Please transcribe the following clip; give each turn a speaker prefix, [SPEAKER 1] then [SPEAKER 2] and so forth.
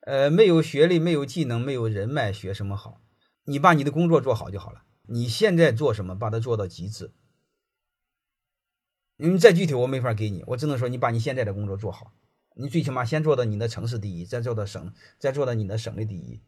[SPEAKER 1] 呃，没有学历，没有技能，没有人脉，学什么好？你把你的工作做好就好了。你现在做什么，把它做到极致。你再具体我没法给你，我只能说你把你现在的工作做好。你最起码先做到你的城市第一，再做到省，再做到你的省的第一。